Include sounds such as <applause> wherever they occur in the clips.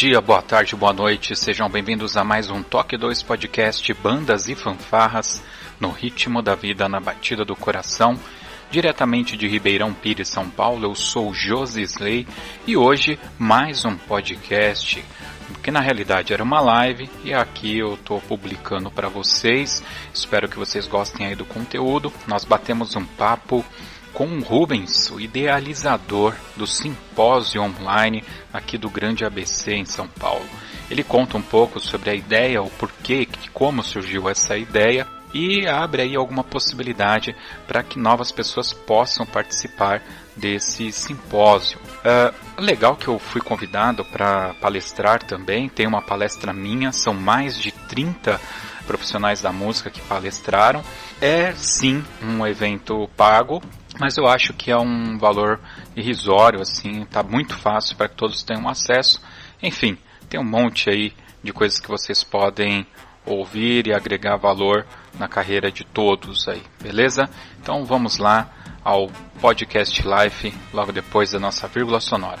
Dia, boa tarde, boa noite, sejam bem-vindos a mais um Toque 2 Podcast Bandas e Fanfarras no ritmo da vida, na batida do coração. Diretamente de Ribeirão Pires, São Paulo, eu sou Josi Slay e hoje mais um podcast que na realidade era uma live e aqui eu estou publicando para vocês. Espero que vocês gostem aí do conteúdo. Nós batemos um papo com Rubens, o idealizador do simpósio online aqui do Grande ABC em São Paulo. Ele conta um pouco sobre a ideia, o porquê, como surgiu essa ideia e abre aí alguma possibilidade para que novas pessoas possam participar desse simpósio. Uh, legal que eu fui convidado para palestrar também, tem uma palestra minha, são mais de 30 profissionais da música que palestraram. É sim um evento pago, mas eu acho que é um valor irrisório, assim, tá muito fácil para que todos tenham acesso. Enfim, tem um monte aí de coisas que vocês podem ouvir e agregar valor na carreira de todos aí, beleza? Então vamos lá ao podcast Life logo depois da nossa vírgula sonora.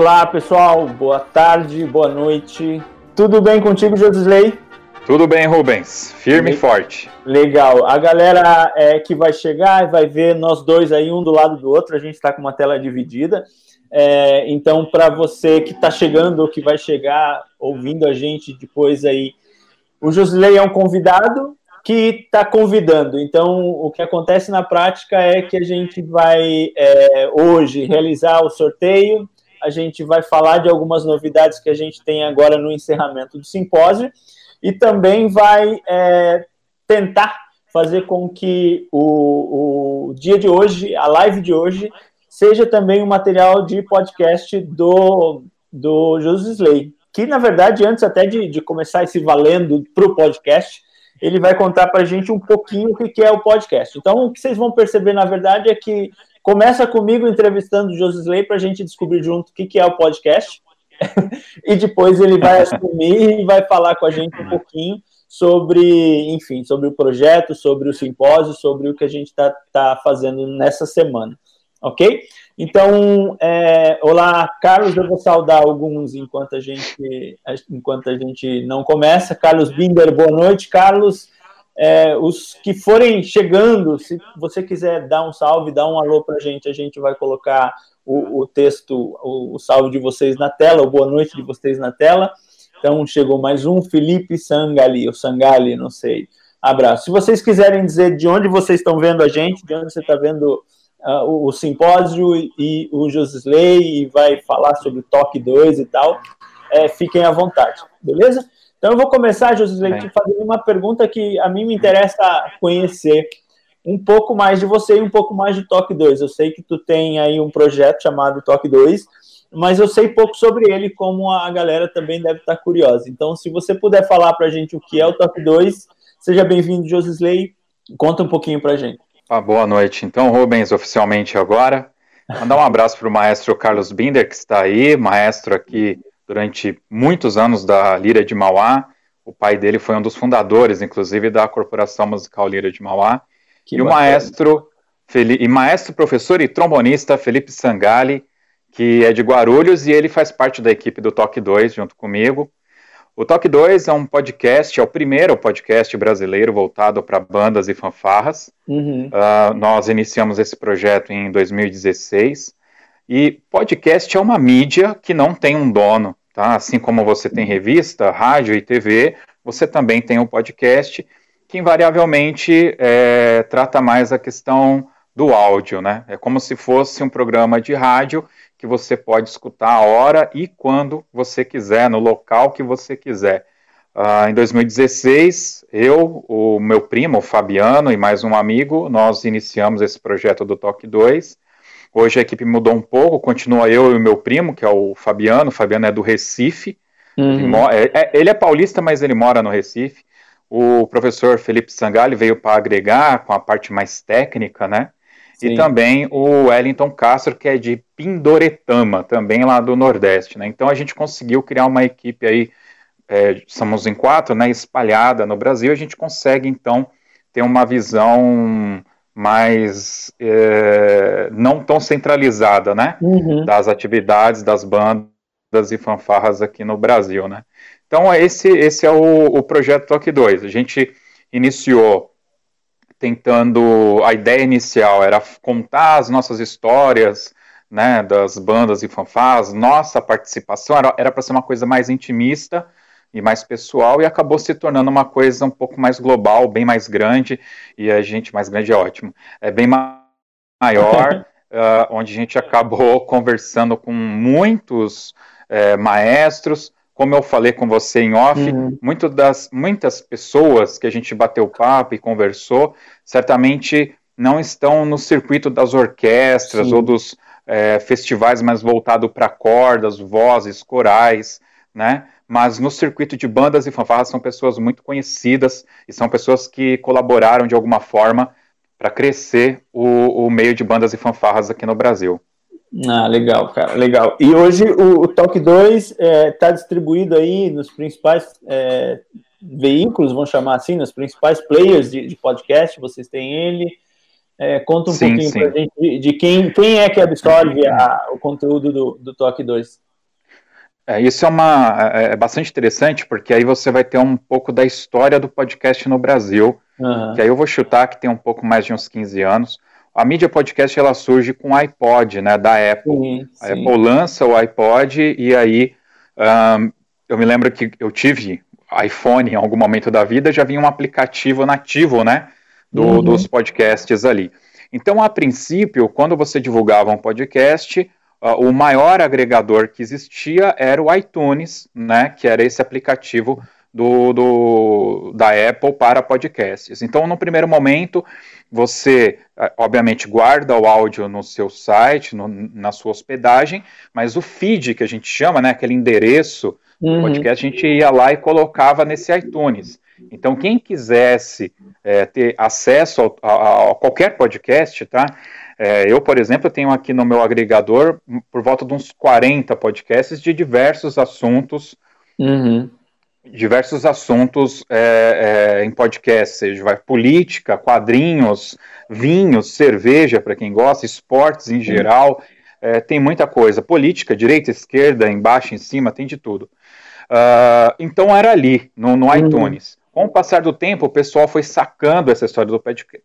Olá, pessoal. Boa tarde, boa noite. Tudo bem contigo, Josisley? Tudo bem, Rubens. Firme Le... e forte. Legal. A galera é, que vai chegar vai ver nós dois aí, um do lado do outro. A gente está com uma tela dividida. É, então, para você que está chegando ou que vai chegar ouvindo a gente depois aí, o Josilei é um convidado que está convidando. Então, o que acontece na prática é que a gente vai é, hoje realizar o sorteio a gente vai falar de algumas novidades que a gente tem agora no encerramento do simpósio e também vai é, tentar fazer com que o, o dia de hoje, a live de hoje, seja também um material de podcast do, do José Slay, que na verdade, antes até de, de começar esse valendo para o podcast, ele vai contar para a gente um pouquinho o que é o podcast. Então, o que vocês vão perceber, na verdade, é que Começa comigo entrevistando o Josisley para a gente descobrir junto o que, que é o podcast. <laughs> e depois ele vai <laughs> assumir e vai falar com a gente um pouquinho sobre, enfim, sobre o projeto, sobre o simpósio, sobre o que a gente está tá fazendo nessa semana. ok? Então, é, olá, Carlos, eu vou saudar alguns enquanto a gente enquanto a gente não começa. Carlos Binder, boa noite, Carlos. É, os que forem chegando, se você quiser dar um salve, dar um alô para a gente, a gente vai colocar o, o texto, o, o, salve de vocês na tela, o boa noite de vocês na tela. Então, chegou mais um, Felipe Sangali, ou Sangali, não sei. Abraço. Se vocês quiserem dizer de onde vocês estão vendo a gente, de onde você está vendo uh, o, o, simpósio e o Josley, e vai falar sobre o Toque 2 e tal, é, fiquem à vontade, beleza? Então eu vou começar, Josley, te fazendo uma pergunta que a mim me interessa conhecer um pouco mais de você e um pouco mais de Toque 2. Eu sei que tu tem aí um projeto chamado Toque 2, mas eu sei pouco sobre ele, como a galera também deve estar curiosa. Então, se você puder falar para a gente o que é o Toque 2, seja bem-vindo, Josisley. Conta um pouquinho para a gente. Ah, boa noite. Então, Rubens, oficialmente agora. Mandar um abraço para o maestro Carlos Binder, que está aí, maestro aqui durante muitos anos da Lira de Mauá. O pai dele foi um dos fundadores, inclusive, da Corporação Musical Lira de Mauá. Que e bacana. o maestro, e maestro, professor e trombonista Felipe Sangali, que é de Guarulhos e ele faz parte da equipe do Toque 2 junto comigo. O Toque 2 é um podcast, é o primeiro podcast brasileiro voltado para bandas e fanfarras. Uhum. Uh, nós iniciamos esse projeto em 2016. E podcast é uma mídia que não tem um dono, tá? Assim como você tem revista, rádio e TV, você também tem o um podcast que invariavelmente é, trata mais a questão do áudio, né? É como se fosse um programa de rádio que você pode escutar a hora e quando você quiser, no local que você quiser. Uh, em 2016, eu, o meu primo, o Fabiano, e mais um amigo, nós iniciamos esse projeto do Toque 2. Hoje a equipe mudou um pouco, continua eu e o meu primo, que é o Fabiano. O Fabiano é do Recife. Uhum. Ele, é, é, ele é paulista, mas ele mora no Recife. O professor Felipe Sangali veio para agregar com a parte mais técnica, né? Sim. E também o Wellington Castro, que é de Pindoretama, também lá do Nordeste, né? Então a gente conseguiu criar uma equipe aí, é, somos em quatro, né? Espalhada no Brasil, a gente consegue então ter uma visão mais é, não tão centralizada, né? Uhum. Das atividades das bandas e fanfarras aqui no Brasil, né? Então, esse, esse é o, o projeto Toque 2. A gente iniciou tentando. A ideia inicial era contar as nossas histórias, né, das bandas e fanfarras, nossa participação era para ser uma coisa mais intimista e mais pessoal, e acabou se tornando uma coisa um pouco mais global, bem mais grande, e a gente, mais grande é ótimo, é bem maior, uh, <laughs> onde a gente acabou conversando com muitos uh, maestros, como eu falei com você em off, uhum. muito das, muitas pessoas que a gente bateu papo e conversou, certamente não estão no circuito das orquestras Sim. ou dos é, festivais mais voltados para cordas, vozes, corais, né? Mas no circuito de bandas e fanfarras são pessoas muito conhecidas e são pessoas que colaboraram de alguma forma para crescer o, o meio de bandas e fanfarras aqui no Brasil. Ah, legal, cara, legal. E hoje o, o Talk 2 está é, tá distribuído aí nos principais é, veículos, vamos chamar assim, nos principais players de, de podcast, vocês têm ele. É, conta um sim, pouquinho para a gente de, de, quem, quem é que absorve a, o conteúdo do, do Talk 2. É, isso é, uma, é, é bastante interessante, porque aí você vai ter um pouco da história do podcast no Brasil, uhum. que aí eu vou chutar que tem um pouco mais de uns 15 anos a mídia podcast ela surge com o iPod, né, da Apple. Sim, sim. A Apple lança o iPod e aí um, eu me lembro que eu tive iPhone em algum momento da vida, já vinha um aplicativo nativo, né, do, uhum. dos podcasts ali. Então, a princípio, quando você divulgava um podcast, uh, o maior agregador que existia era o iTunes, né, que era esse aplicativo do, do, da Apple para podcasts. Então, no primeiro momento, você, ah, obviamente, guarda o áudio no seu site, no, na sua hospedagem, mas o feed que a gente chama, né, aquele endereço uhum. do podcast, a gente ia lá e colocava nesse iTunes. Então, quem quisesse é, ter acesso a, a, a, qualquer podcast, tá? É, eu, por exemplo, tenho aqui no meu agregador por volta de uns 40 podcasts de diversos assuntos. Uhum diversos assuntos é, é, em podcast, seja vai política, quadrinhos, vinhos, cerveja para quem gosta, esportes em geral, é, tem muita coisa, política, direita, esquerda, embaixo, em cima, tem de tudo. Uh, então era ali, no, no iTunes. Com o passar do tempo, o pessoal foi sacando essa história do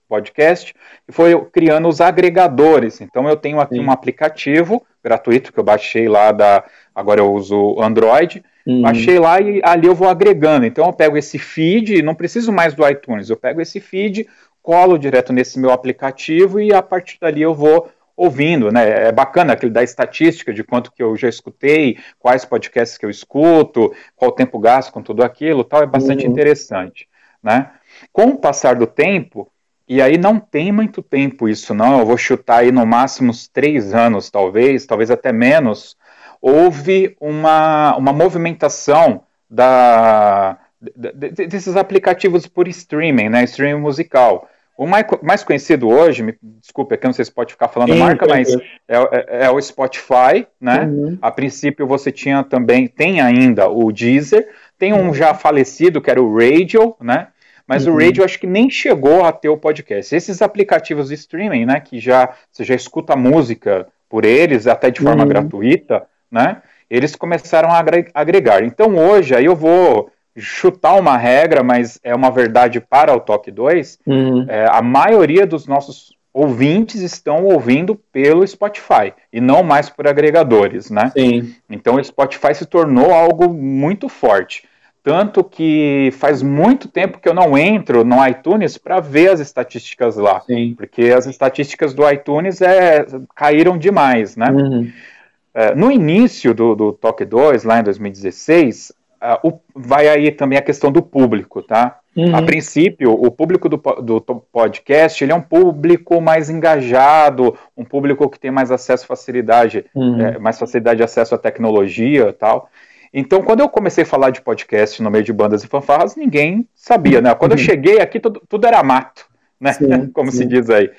podcast e foi criando os agregadores. Então eu tenho aqui Sim. um aplicativo gratuito que eu baixei lá da. Agora eu uso Android. Uhum. Baixei lá e ali eu vou agregando. Então eu pego esse feed, não preciso mais do iTunes, eu pego esse feed, colo direto nesse meu aplicativo e a partir dali eu vou ouvindo, né? É bacana aquele da estatística de quanto que eu já escutei, quais podcasts que eu escuto, qual tempo gasto com tudo aquilo, tal, é bastante uhum. interessante, né? Com o passar do tempo, e aí não tem muito tempo isso, não. Eu vou chutar aí no máximo uns três anos, talvez, talvez até menos. Houve uma, uma movimentação da, desses aplicativos por streaming, né? Streaming musical. O mais, conhecido hoje, me desculpe aqui, não sei se pode ficar falando Sim, marca, mas é, é, é, o Spotify, né? Uhum. A princípio você tinha também, tem ainda o Deezer, tem um já falecido que era o Radio, né? Mas uhum. o Radio acho que nem chegou a ter o podcast. Esses aplicativos de streaming, né, que já você já escuta música por eles, até de forma uhum. gratuita, né? Eles começaram a agregar. Então hoje aí eu vou chutar uma regra, mas é uma verdade para o Toque 2, uhum. é, a maioria dos nossos ouvintes estão ouvindo pelo Spotify e não mais por agregadores, né? Sim. Então o Spotify se tornou algo muito forte. Tanto que faz muito tempo que eu não entro no iTunes para ver as estatísticas lá. Sim. Porque as estatísticas do iTunes é, caíram demais, né? Uhum. É, no início do, do Toque 2, lá em 2016, uh, o, vai aí também a questão do público, tá? Uhum. A princípio, o público do, do, podcast ele é um público mais engajado, um público que tem mais acesso facilidade, uhum. é, mais facilidade de acesso à tecnologia e tal. Então, quando eu comecei a falar de podcast no meio de bandas e fanfarras, ninguém sabia, né? Quando uhum. eu cheguei aqui, tudo, tudo era mato, né? Sim, <laughs> Como sim. se diz aí.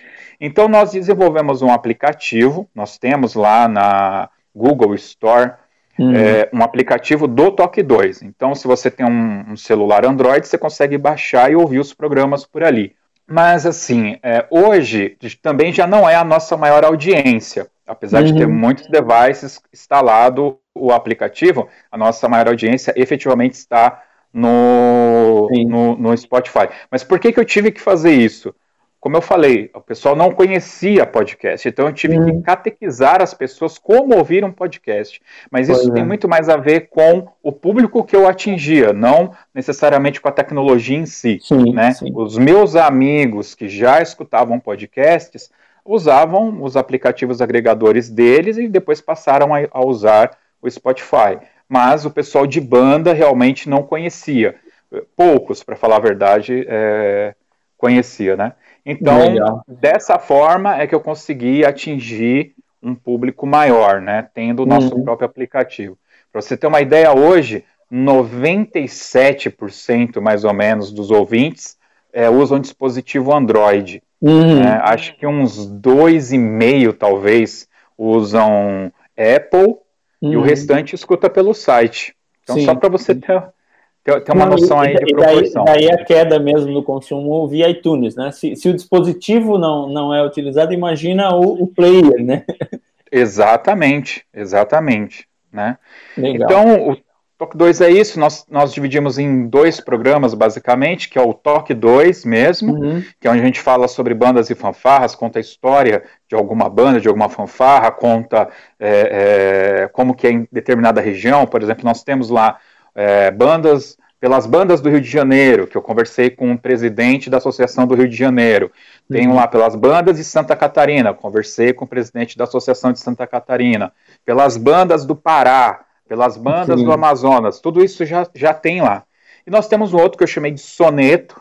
Então, nós desenvolvemos um aplicativo, nós temos lá na Google Store Uhum. É, um aplicativo do Toque 2. Então, se você tem um, um, celular Android, você consegue baixar e ouvir os programas por ali. Mas, assim, é, hoje também já não é a nossa maior audiência. Apesar uhum. de ter uhum. muitos devices instalado o aplicativo, a nossa maior audiência efetivamente está no, no, no, Spotify. Mas por que, que eu tive que fazer isso? Como eu falei, o pessoal não conhecia podcast, então eu tive que uhum. catequizar as pessoas como ouvir um podcast. Mas isso pois tem é. muito mais a ver com o público que eu atingia, não necessariamente com a tecnologia em si. Sim, né? Sim. Os meus amigos que já escutavam podcasts usavam os aplicativos agregadores deles e depois passaram a, a usar o Spotify. Mas o pessoal de banda realmente não conhecia. Poucos, para falar a verdade, é, conhecia, né? Então, Legal. dessa forma é que eu consegui atingir um público maior, né? Tendo o nosso uhum. próprio aplicativo. Para você ter uma ideia, hoje, 97% mais ou menos dos ouvintes é, usam dispositivo Android. Uhum. É, acho que uns 2,5% talvez usam Apple uhum. e o uhum. restante escuta pelo site. Então, Sim. só para você ter tem, tem uma noção aí de proporção. Daí, daí a queda mesmo no consumo via iTunes, né? Se, se o dispositivo não, não é utilizado, imagina o, o player, né? <laughs> Exatamente, exatamente. Né? Legal. Então, o Toque 2 é isso, nós, nós dividimos em dois programas, basicamente, que é o Toque 2 mesmo, uhum. que é onde a gente fala sobre bandas e fanfarras, conta a história de alguma banda, de alguma fanfarra, conta é, é, como que é em determinada região, por exemplo, nós temos lá é, bandas, pelas bandas do Rio de Janeiro, que eu conversei com o presidente da Associação do Rio de Janeiro. Tenho uhum. lá pelas bandas de Santa Catarina, conversei com o presidente da Associação de Santa Catarina. Pelas bandas do Pará, pelas bandas Sim. do Amazonas, tudo isso já, já tem lá. E nós temos um outro que eu chamei de soneto,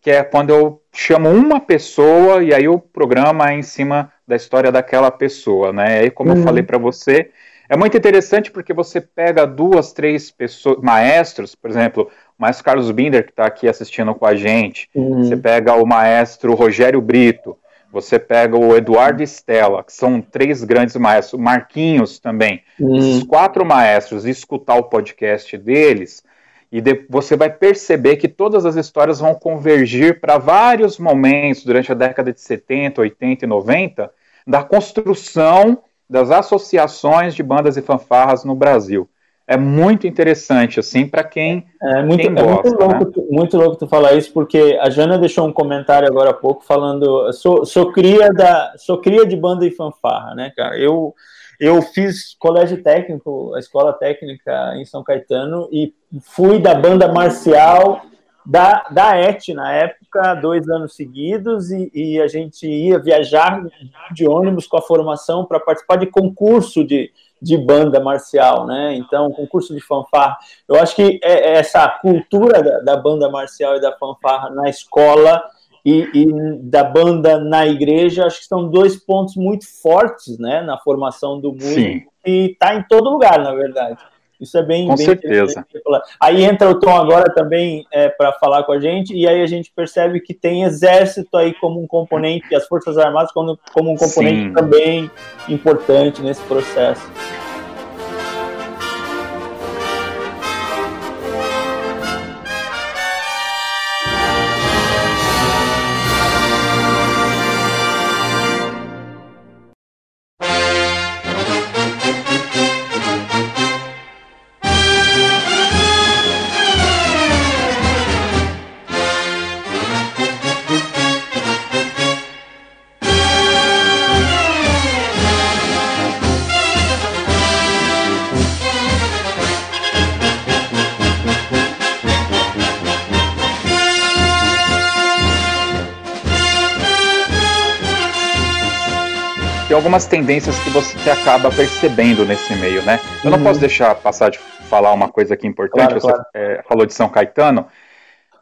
que é quando eu chamo uma pessoa e aí o programa é em cima da história daquela pessoa, né? E aí, como uhum. eu falei para você, é muito interessante porque você pega duas, três pessoas, maestros, por exemplo, o maestro Carlos Binder, que está aqui assistindo com a gente, uhum. você pega o maestro Rogério Brito, você pega o Eduardo Stella, que são três grandes maestros, Marquinhos também. Uhum. Esses quatro maestros, escutar o podcast deles, e de, você vai perceber que todas as histórias vão convergir para vários momentos durante a década de 70, 80 e 90 da construção das associações de bandas e fanfarras no Brasil. É muito interessante, assim, para quem, é muito, quem gosta. É muito, louco, né? muito louco tu falar isso, porque a Jana deixou um comentário agora há pouco falando. Sou, sou, cria, da, sou cria de banda e fanfarra, né, cara? Eu, eu fiz colégio técnico, a escola técnica em São Caetano, e fui da banda marcial da, da ET na época, dois anos seguidos, e, e a gente ia viajar de ônibus com a formação para participar de concurso de, de banda marcial, né? Então, concurso de fanfarra. Eu acho que é, é essa cultura da, da banda marcial e da fanfarra na escola e, e, da banda na igreja, acho que são dois pontos muito fortes, né, na formação do músico, Sim. e está em todo lugar, na verdade. Isso é bem. Com bem certeza. Aí entra o Tom agora também é, para falar com a gente, e aí a gente percebe que tem exército aí como um componente, as Forças Armadas como, como um componente Sim. também importante nesse processo. Algumas tendências que você acaba percebendo nesse meio, né? Eu não uhum. posso deixar passar de falar uma coisa aqui importante. Claro, você claro. É, falou de São Caetano.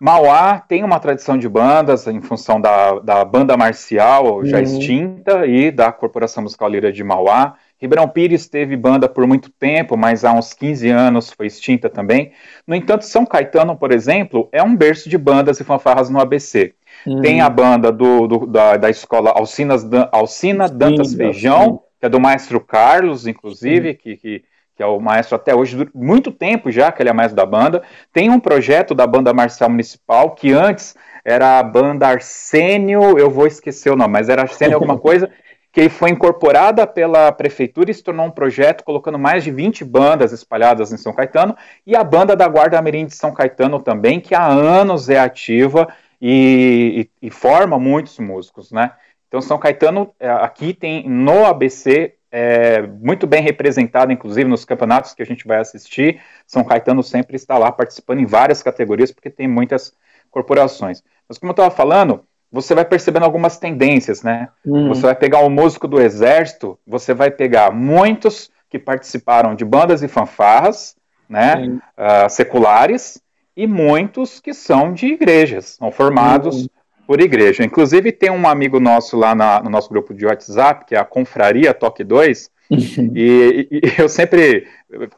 Mauá tem uma tradição de bandas em função da, da banda marcial já uhum. extinta e da Corporação Musical Lira de Mauá. Ribeirão Pires teve banda por muito tempo, mas há uns 15 anos foi extinta também. No entanto, São Caetano, por exemplo, é um berço de bandas e fanfarras no ABC. Uhum. Tem a banda do, do da, da escola Alcinas, Alcina Dantas sim, Feijão, sim. que é do maestro Carlos, inclusive, que, que, que, é o maestro até hoje, muito tempo já que ele é maestro da banda. Tem um projeto da banda marcial municipal, que antes era a banda Arsênio, eu vou esquecer o nome, mas era Arsênio alguma <laughs> coisa, que foi incorporada pela prefeitura e se tornou um projeto colocando mais de 20 bandas espalhadas em São Caetano, e a banda da Guarda Mirim de São Caetano também, que há anos é ativa e, e, e forma muitos músicos, né? Então, São Caetano, é, aqui tem no ABC, é, muito bem representado, inclusive nos campeonatos que a gente vai assistir. São Caetano sempre está lá participando em várias categorias, porque tem muitas corporações. Mas, como eu estava falando, você vai percebendo algumas tendências, né? Uhum. Você vai pegar um músico do exército, você vai pegar muitos que participaram de bandas e fanfarras, né? Uh, seculares, e muitos que são de igrejas, são formados uhum. por igreja. Inclusive, tem um amigo nosso lá na, no nosso grupo de WhatsApp, que é a Confraria Toque 2, uhum. <laughs> e, e, eu sempre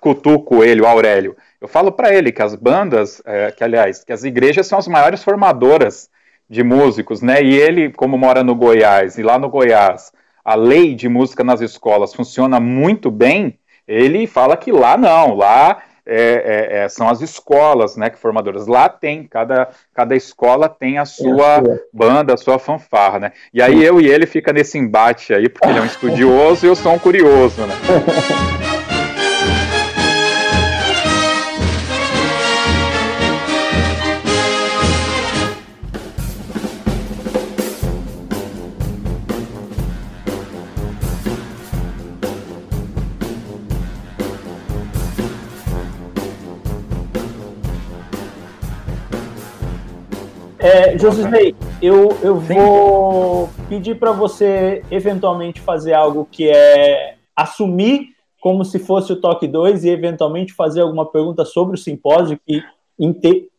cutuco ele, o Aurélio. Eu falo para ele que as bandas, é, que aliás, que as igrejas são as maiores formadoras de músicos, né? E ele, como mora no Goiás, e lá no Goiás a lei de música nas escolas funciona muito bem, ele fala que lá não, lá é, é, é, são as escolas, né, que formadoras. Lá tem, cada, cada escola tem a sua banda, a sua fanfarra, né? E aí eu e ele fica nesse embate aí, porque ele é um estudioso e eu sou um curioso, né? <laughs> É, José, eu, eu vou pedir para você eventualmente fazer algo que é assumir como se fosse o Toque 2 e eventualmente fazer alguma pergunta sobre o simpósio que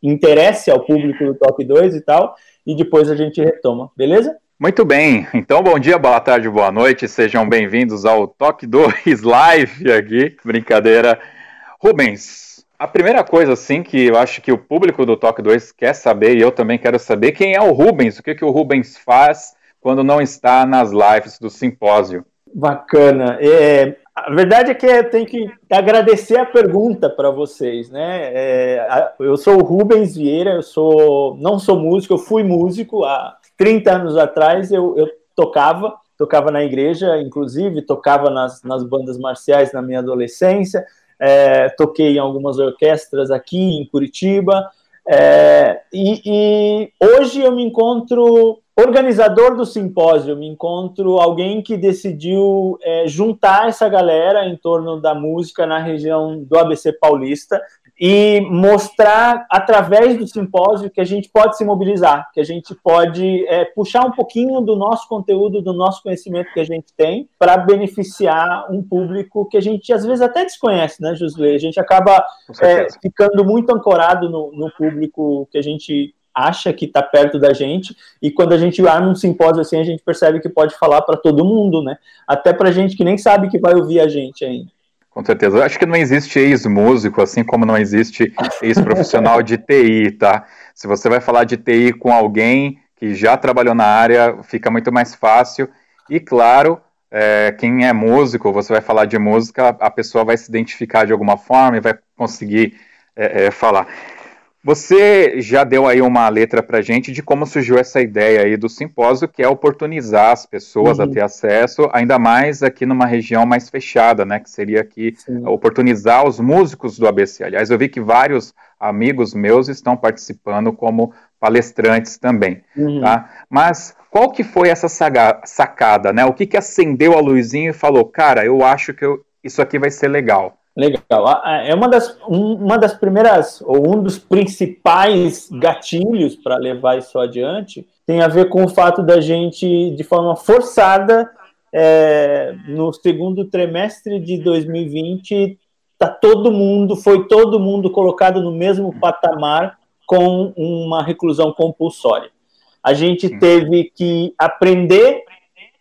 interesse ao público do Toque 2 e tal, e depois a gente retoma, beleza? Muito bem, então bom dia, boa tarde, boa noite, sejam bem-vindos ao Toque 2 <laughs> Live aqui, brincadeira. Rubens, a primeira coisa, assim, que eu acho que o público do Toque 2 quer saber, e eu também quero saber, quem é o Rubens? O que, que o Rubens faz quando não está nas lives do simpósio? Bacana. É, A verdade é que eu tenho que agradecer a pergunta para vocês, né? É, eu sou o Rubens Vieira, eu sou não sou músico, eu fui músico há 30 anos atrás, eu, eu tocava, tocava na igreja, inclusive, tocava nas, nas bandas marciais na minha adolescência, é, toquei em algumas orquestras aqui em Curitiba, é, e, e, hoje eu me encontro organizador do simpósio, me encontro alguém que decidiu é, juntar essa galera em torno da música na região do ABC Paulista e mostrar através do simpósio que a gente pode se mobilizar, que a gente pode é, puxar um pouquinho do nosso conteúdo, do nosso conhecimento que a gente tem, para beneficiar um público que a gente às vezes até desconhece, né, Josué? A gente acaba é, ficando muito ancorado no, no público que a gente acha que está perto da gente, e quando a gente arma um simpósio assim, a gente percebe que pode falar para todo mundo, né? Até para gente que nem sabe que vai ouvir a gente ainda. Com certeza. Eu acho que não existe ex-músico, assim como não existe ex-profissional de TI, tá? Se você vai falar de TI com alguém que já trabalhou na área, fica muito mais fácil. E, claro, é, quem é músico, você vai falar de música, a pessoa vai se identificar de alguma forma e vai conseguir é, é, falar. Você já deu aí uma letra para gente de como surgiu essa ideia aí do simpósio, que é oportunizar as pessoas uhum. a ter acesso, ainda mais aqui numa região mais fechada, né? Que seria aqui Sim. oportunizar os músicos do ABC. Aliás, eu vi que vários amigos meus estão participando como palestrantes também, uhum. tá? Mas qual que foi essa sacada, né? O que que acendeu a luzinha e falou, cara, eu acho que eu, isso aqui vai ser legal. Legal. É uma das, uma das primeiras, ou um dos principais gatilhos para levar isso adiante, tem a ver com o fato da gente, de forma forçada, é, no segundo trimestre de 2020, tá todo mundo, foi todo mundo colocado no mesmo patamar com uma reclusão compulsória. A gente teve que aprender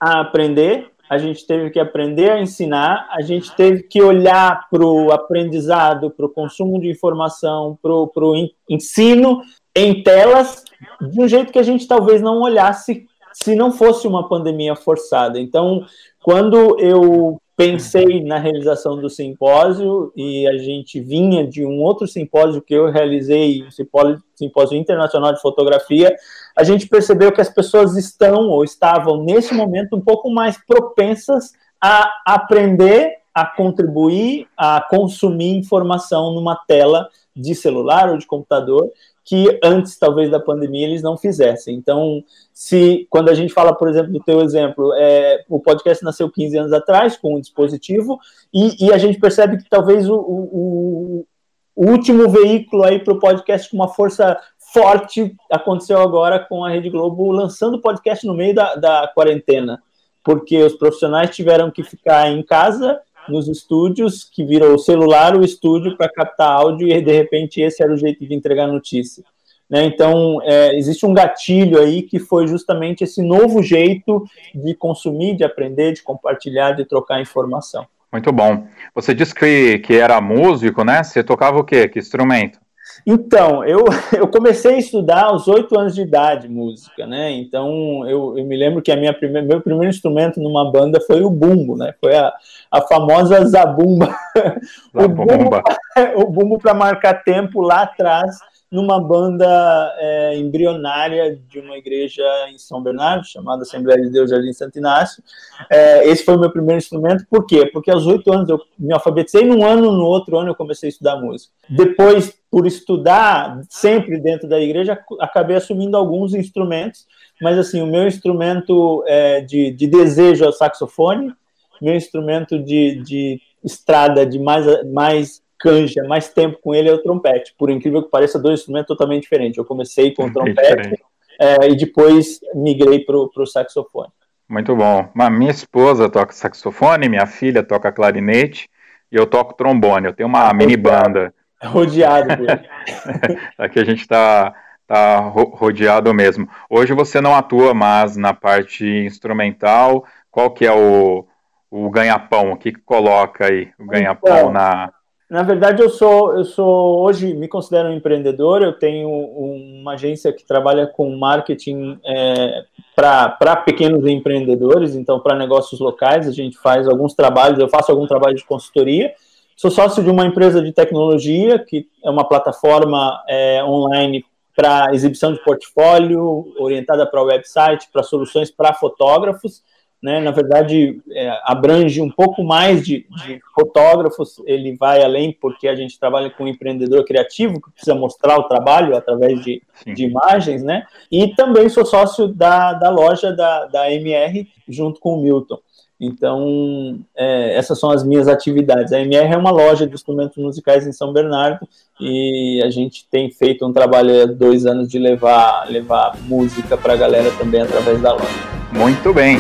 a aprender a gente teve que aprender a ensinar, a gente teve que olhar para o aprendizado, para o consumo de informação, para o ensino em telas, de um jeito que a gente talvez não olhasse se não fosse uma pandemia forçada. Então, quando eu pensei na realização do simpósio e a gente vinha de um outro simpósio que eu realizei, simpósio, simpósio internacional de fotografia, a gente percebeu que as pessoas estão ou estavam nesse momento um pouco mais propensas a aprender, a contribuir, a consumir informação numa tela de celular ou de computador que antes, talvez, da pandemia, eles não fizessem. Então, se quando a gente fala, por exemplo, do teu exemplo, é, o podcast nasceu 15 anos atrás com um dispositivo, e, e a gente percebe que talvez o, o, o último veículo aí para o podcast com uma força forte aconteceu agora com a Rede Globo lançando o podcast no meio da, da quarentena, porque os profissionais tiveram que ficar em casa nos estúdios, que virou o celular o estúdio para captar áudio, e de repente esse era o jeito de entregar notícia. Né? Então, é, existe um gatilho aí que foi justamente esse novo jeito de consumir, de aprender, de compartilhar, de trocar informação. Muito bom. Você disse que, que era músico, né? Você tocava o quê? Que instrumento? Então, eu, <laughs> eu comecei a estudar aos oito anos de idade música, né? Então, eu, eu me lembro que a minha primeira, meu primeiro instrumento numa banda foi o bumbo, né? Foi a, a famosa zabumba. <laughs> zabumba. <laughs> o bumbo para marcar tempo lá atrás numa banda é, embrionária de uma igreja em São Bernardo, chamada Assembleia de Deus Jardim Santo Inácio. É, esse foi o meu primeiro instrumento. Por quê? Porque aos oito anos eu me alfabetizei, num ano, no outro ano eu comecei a estudar música. Depois, por estudar sempre dentro da igreja, acabei assumindo alguns instrumentos, mas assim, o meu instrumento é, de, de desejo é o saxofone, meu instrumento de, de estrada de mais, mais canja mais tempo com ele é o trompete. Por incrível que pareça, dois instrumentos totalmente diferentes. Eu comecei com o trompete é, e depois migrei para o saxofone. Muito bom. Mas minha esposa toca saxofone, minha filha toca clarinete e eu toco trombone. Eu tenho uma mini banda. Rodeado. <laughs> Aqui a gente está tá rodeado mesmo. Hoje você não atua mais na parte instrumental. Qual que é o, o ganha-pão? O que, que coloca aí o ganha-pão então, na, na verdade, eu sou, eu sou hoje me considero um empreendedor. Eu tenho uma agência que trabalha com marketing é, para pequenos empreendedores, então para negócios locais, a gente faz alguns trabalhos, eu faço algum trabalho de consultoria. Sou sócio de uma empresa de tecnologia, que é uma plataforma é, online para exibição de portfólio, orientada para website, para soluções para fotógrafos né, na verdade, é, abrange um pouco mais de, de, fotógrafos, ele vai além porque a gente trabalha com um empreendedor criativo que precisa mostrar o trabalho através de, de imagens, né, e também sou sócio da, da loja da, da MR junto com o Milton. Então, é, essas são as minhas atividades. A MR é uma loja de instrumentos musicais em São Bernardo e a gente tem feito um trabalho há dois anos de levar, levar música para a galera também através da loja. Muito bem.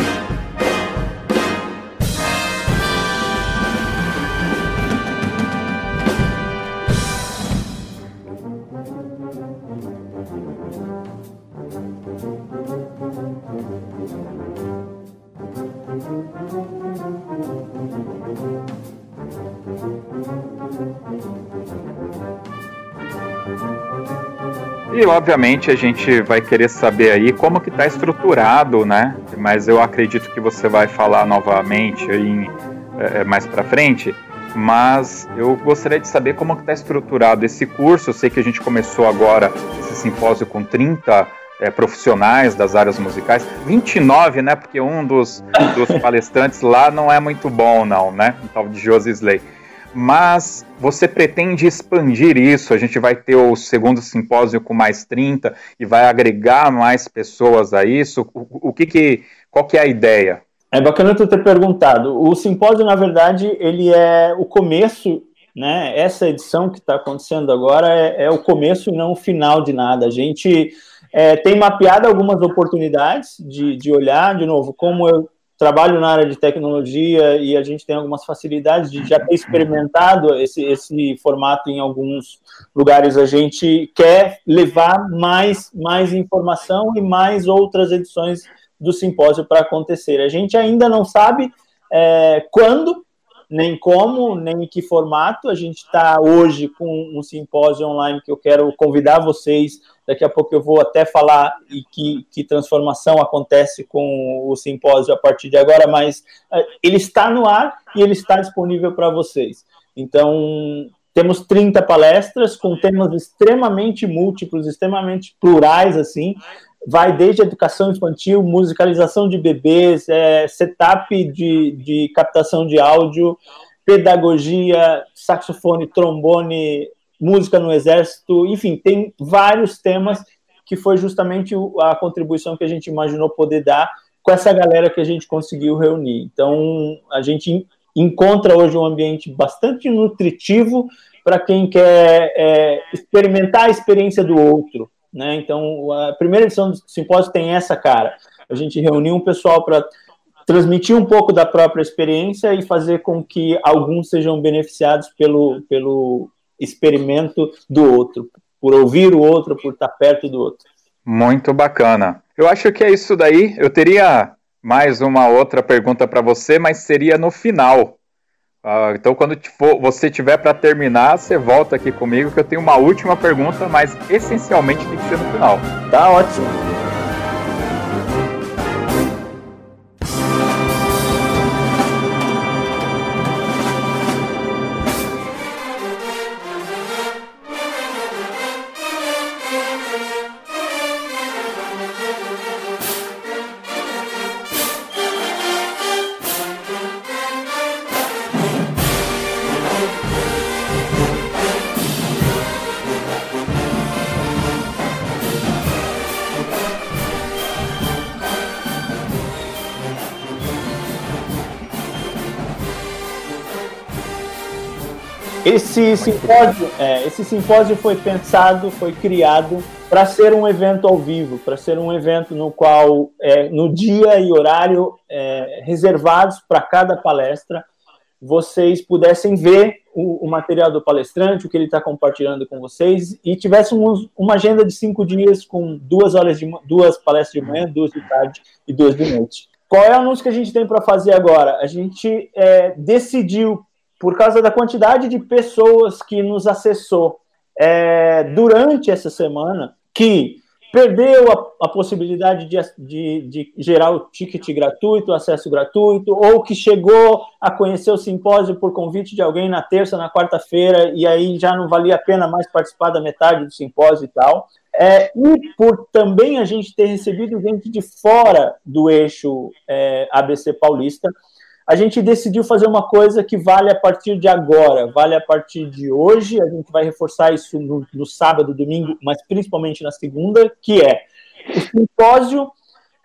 E obviamente a gente vai querer saber aí como que está estruturado, né? Mas eu acredito que você vai falar novamente aí é, mais para frente. Mas eu gostaria de saber como está estruturado esse curso. Eu sei que a gente começou agora esse simpósio com 30 é, profissionais das áreas musicais. 29, né? Porque um dos, dos <laughs> palestrantes lá não é muito bom, não, né? O tal de Josi Slay mas você pretende expandir isso? A gente vai ter o segundo simpósio com mais 30 e vai agregar mais pessoas a isso? O, o que, que qual que é a ideia? É bacana tu ter perguntado. O simpósio, na verdade, ele é o começo, né? Essa edição que está acontecendo agora é, é, o começo e não o final de nada. A gente é, tem mapeado algumas oportunidades de, de olhar, de novo, como eu trabalho na área de tecnologia e a gente tem algumas facilidades de já ter experimentado esse, esse formato em alguns lugares. A gente quer levar mais, mais informação e mais outras edições do simpósio para acontecer. A gente ainda não sabe é, quando, nem como, nem em que formato. A gente está hoje com um simpósio online que eu quero convidar vocês Daqui a pouco eu vou até falar e que, que transformação acontece com o simpósio a partir de agora, mas uh, ele está no ar e ele está disponível para vocês. Então, temos 30 palestras com temas extremamente múltiplos, extremamente plurais, assim. Vai desde educação infantil, musicalização de bebês, é, setup de, de captação de áudio, pedagogia, saxofone, trombone, música no exército, enfim, tem vários temas que foi justamente a contribuição que a gente imaginou poder dar com essa galera que a gente conseguiu reunir. Então, a gente encontra hoje um ambiente bastante nutritivo para quem quer é, experimentar a experiência do outro. Né? Então, a primeira edição do simpósio tem essa cara. A gente reuniu um pessoal para transmitir um pouco da própria experiência e fazer com que alguns sejam beneficiados pelo, pelo experimento do outro, por ouvir o outro, por estar perto do outro. Muito bacana. Eu acho que é isso daí. Eu teria mais uma outra pergunta para você, mas seria no final. Uh, então, quando for, você tiver para terminar, você volta aqui comigo, que eu tenho uma última pergunta, mas essencialmente tem que ser no final. Tá ótimo. Esse simpósio, é, esse simpósio foi pensado, foi criado para ser um evento ao vivo, para ser um evento no qual, é, no dia e horário é, reservados para cada palestra, vocês pudessem ver o, o, material do palestrante, o que ele está compartilhando com vocês, e tivéssemos uma agenda de cinco dias com duas horas de duas palestras de manhã, duas de tarde e duas de noite. Qual é o anúncio que a gente tem para fazer agora? A gente é, decidiu por causa da quantidade de pessoas que nos acessou é, durante essa semana, que perdeu a, a possibilidade de, de, de, gerar o ticket gratuito, acesso gratuito, ou que chegou a conhecer o simpósio por convite de alguém na terça, na quarta-feira, e aí já não valia a pena mais participar da metade do simpósio e tal. É, e por também a gente ter recebido gente de fora do eixo é, ABC Paulista, a gente decidiu fazer uma coisa que vale a partir de agora, vale a partir de hoje. A gente vai reforçar isso no, no sábado, domingo, mas principalmente na segunda, que é o simpósio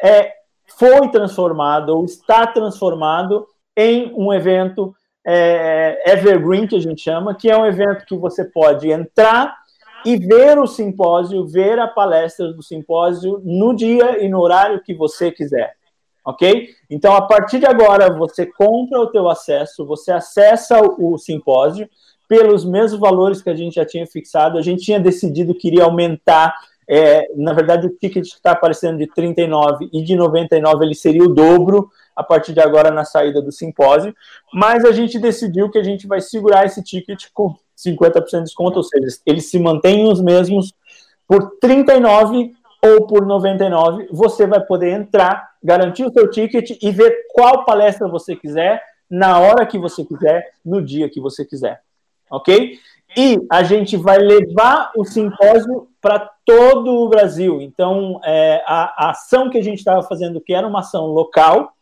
é, foi transformado ou está transformado em um evento é, evergreen que a gente chama, que é um evento que você pode entrar e ver o simpósio, ver a palestra do simpósio no dia e no horário que você quiser ok? Então, a partir de agora, você compra o teu acesso, você acessa o, simpósio pelos mesmos valores que a gente já tinha fixado. A gente tinha decidido que iria aumentar, é, na verdade, o ticket que está aparecendo de 39 e de 99, ele seria o dobro a partir de agora na saída do simpósio, mas a gente decidiu que a gente vai segurar esse ticket com 50% de desconto, ou seja, eles se mantêm os mesmos por 39 ou por 99, você vai poder entrar, garantir o seu ticket e ver qual palestra você quiser, na hora que você quiser, no dia que você quiser. Ok? E a gente vai levar o simpósio para todo o Brasil. Então, é, a, a ação que a gente estava fazendo, que era uma ação local,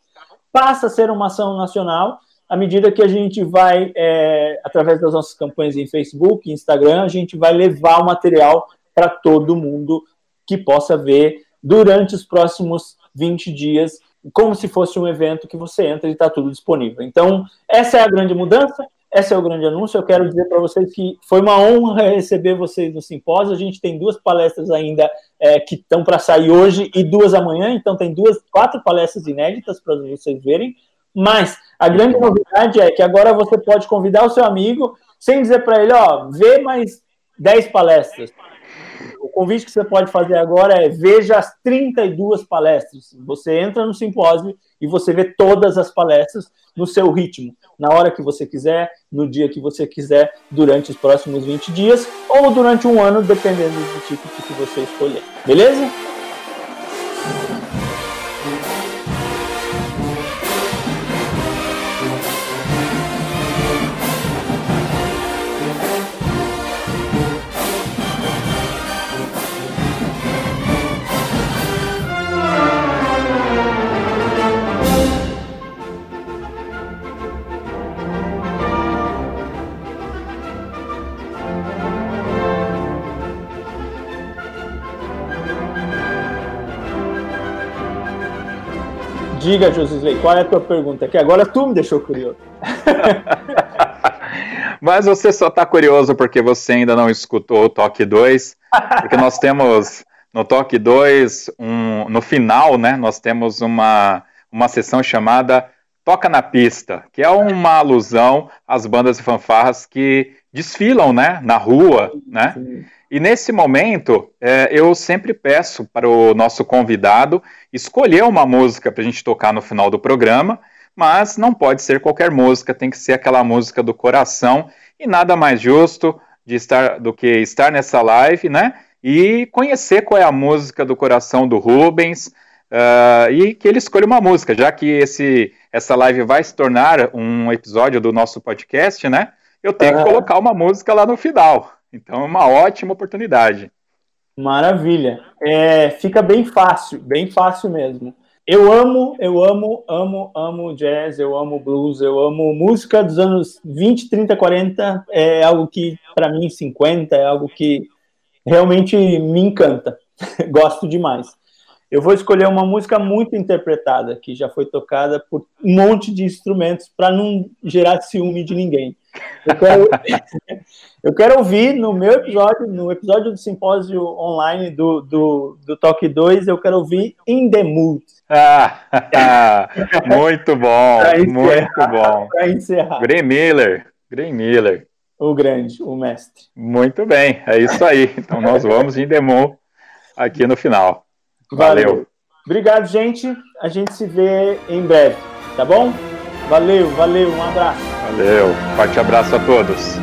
passa a ser uma ação nacional à medida que a gente vai, é, através das nossas campanhas em Facebook, Instagram, a gente vai levar o material para todo mundo que possa ver durante os próximos 20 dias, como se fosse um evento que você entra e está tudo disponível. Então, essa é a grande mudança, esse é o grande anúncio. Eu quero dizer para vocês que foi uma honra receber vocês no simpósio. A gente tem duas palestras ainda é, que estão para sair hoje e duas amanhã, então tem duas, quatro palestras inéditas para vocês verem. Mas a grande novidade é que agora você pode convidar o seu amigo sem dizer para ele, ó, vê mais 10 palestras o convite que você pode fazer agora é veja as 32 palestras. Você entra no simpósio e você vê todas as palestras no seu ritmo, na hora que você quiser, no dia que você quiser, durante os próximos 20 dias ou durante um ano, dependendo do tipo que você escolher. Beleza? Diga, Josisley, qual é a tua pergunta? Que agora tu me deixou curioso. <laughs> Mas você só está curioso porque você ainda não escutou o Toque 2, porque nós <laughs> temos no Toque 2, um, no final, né, nós temos uma, uma sessão chamada Toca na Pista, que é uma alusão às bandas e fanfarras que desfilam, né, na rua, né? Sim. E nesse momento, é, eu sempre peço para o nosso convidado escolher uma música para a gente tocar no final do programa, mas não pode ser qualquer música, tem que ser aquela música do coração. E nada mais justo de estar do que estar nessa live, né? E conhecer qual é a música do coração do Rubens uh, e que ele escolha uma música, já que esse, essa live vai se tornar um episódio do nosso podcast, né? Eu tenho que colocar uma música lá no final. Então é uma ótima oportunidade. Maravilha. É, fica bem fácil, bem fácil mesmo. Eu amo, eu amo, amo, amo jazz, eu amo blues, eu amo música dos anos 20, 30, 40. É algo que, para mim, 50, é algo que realmente me encanta. <laughs> Gosto demais. Eu vou escolher uma música muito interpretada, que já foi tocada por um monte de instrumentos, para não gerar ciúme de ninguém. Eu quero, eu quero ouvir no meu episódio, no episódio do simpósio online do, do, do Talk 2, eu quero ouvir In the Mood. Ah, <laughs> muito bom, muito bom. Para encerrar. Gray Miller, Miller. O grande, o mestre. Muito bem, é isso aí. Então nós vamos em aqui no final. Valeu. Valeu. Obrigado, gente. A gente se vê em breve, tá bom? Valeu, valeu, um abraço. Valeu, forte abraço a todos.